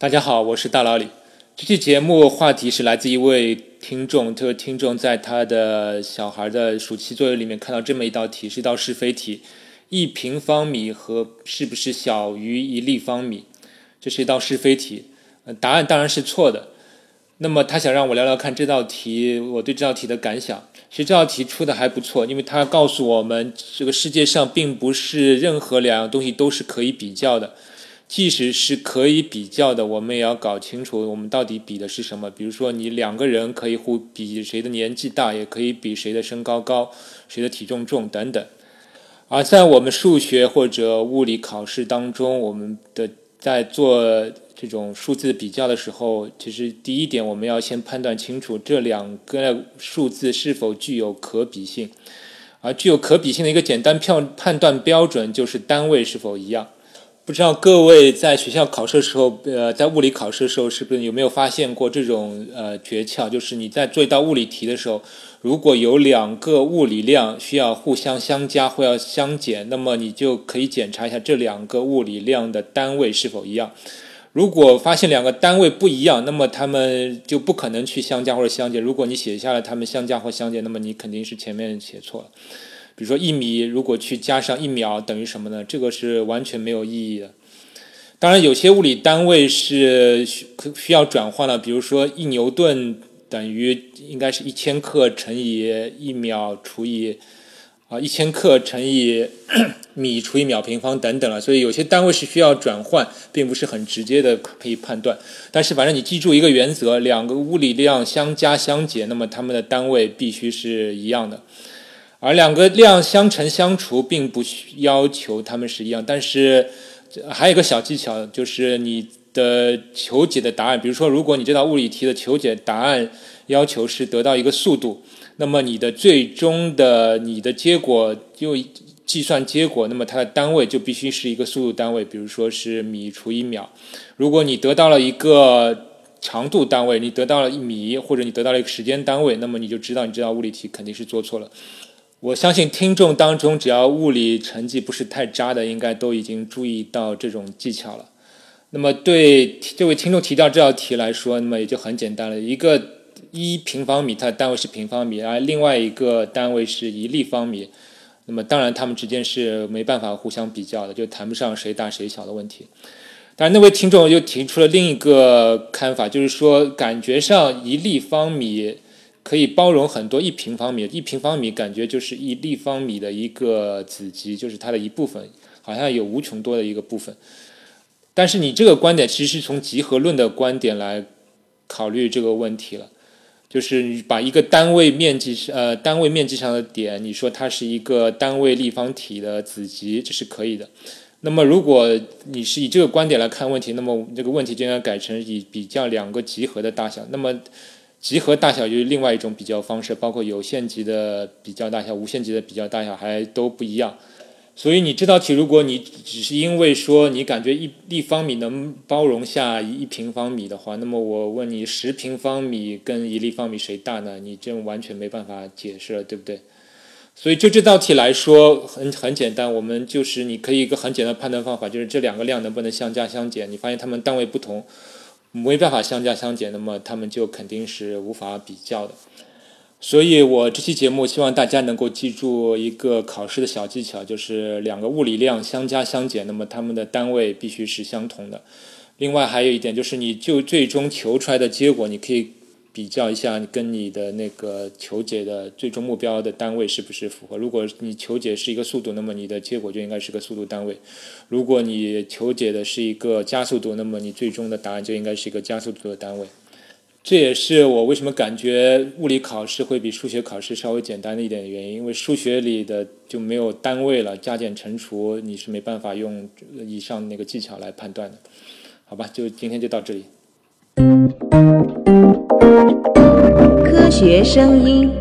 大家好，我是大老李。这期节目话题是来自一位听众，这位听众在他的小孩的暑期作业里面看到这么一道题，是一道是非题：一平方米和是不是小于一立方米？这是一道是非题，答案当然是错的。那么他想让我聊聊看这道题，我对这道题的感想。其实这道题出的还不错，因为他告诉我们，这个世界上并不是任何两样东西都是可以比较的。即使是可以比较的，我们也要搞清楚我们到底比的是什么。比如说，你两个人可以互比谁的年纪大，也可以比谁的身高高，谁的体重重等等。而在我们数学或者物理考试当中，我们的在做这种数字比较的时候，其实第一点我们要先判断清楚这两个数字是否具有可比性。而具有可比性的一个简单判判断标准就是单位是否一样。不知道各位在学校考试的时候，呃，在物理考试的时候，是不是有没有发现过这种呃诀窍？就是你在做一道物理题的时候，如果有两个物理量需要互相相加或要相减，那么你就可以检查一下这两个物理量的单位是否一样。如果发现两个单位不一样，那么它们就不可能去相加或者相减。如果你写下来它们相加或相减，那么你肯定是前面写错了。比如说一米，如果去加上一秒等于什么呢？这个是完全没有意义的。当然，有些物理单位是需需要转换的，比如说一牛顿等于应该是一千克乘以一秒除以啊一千克乘以 米除以秒平方等等了。所以有些单位是需要转换，并不是很直接的可以判断。但是反正你记住一个原则：两个物理量相加相减，那么它们的单位必须是一样的。而两个量相乘相除，并不需要求它们是一样。但是还有一个小技巧，就是你的求解的答案。比如说，如果你这道物理题的求解答案要求是得到一个速度，那么你的最终的你的结果就计算结果，那么它的单位就必须是一个速度单位，比如说是米除以秒。如果你得到了一个长度单位，你得到了一米，或者你得到了一个时间单位，那么你就知道你这道物理题肯定是做错了。我相信听众当中，只要物理成绩不是太渣的，应该都已经注意到这种技巧了。那么对这位听众提到这道题来说，那么也就很简单了。一个一平方米，它的单位是平方米，而另外一个单位是一立方米。那么当然，它们之间是没办法互相比较的，就谈不上谁大谁小的问题。但那位听众又提出了另一个看法，就是说感觉上一立方米。可以包容很多一平方米，一平方米感觉就是一立方米的一个子集，就是它的一部分，好像有无穷多的一个部分。但是你这个观点其实是从集合论的观点来考虑这个问题了，就是你把一个单位面积呃单位面积上的点，你说它是一个单位立方体的子集，这是可以的。那么如果你是以这个观点来看问题，那么这个问题就应该改成以比较两个集合的大小。那么集合大小就是另外一种比较方式，包括有限级的比较大小、无限级的比较大小还都不一样。所以你这道题，如果你只是因为说你感觉一立方米能包容下一平方米的话，那么我问你十平方米跟一立方米谁大呢？你这完全没办法解释了，对不对？所以就这道题来说，很很简单，我们就是你可以一个很简单判断方法，就是这两个量能不能相加相减？你发现它们单位不同。没办法相加相减，那么他们就肯定是无法比较的。所以我这期节目希望大家能够记住一个考试的小技巧，就是两个物理量相加相减，那么它们的单位必须是相同的。另外还有一点就是，你就最终求出来的结果，你可以。比较一下跟你的那个求解的最终目标的单位是不是符合？如果你求解是一个速度，那么你的结果就应该是个速度单位；如果你求解的是一个加速度，那么你最终的答案就应该是一个加速度的单位。这也是我为什么感觉物理考试会比数学考试稍微简单的一点原因，因为数学里的就没有单位了，加减乘除你是没办法用以上那个技巧来判断的。好吧，就今天就到这里。科学声音。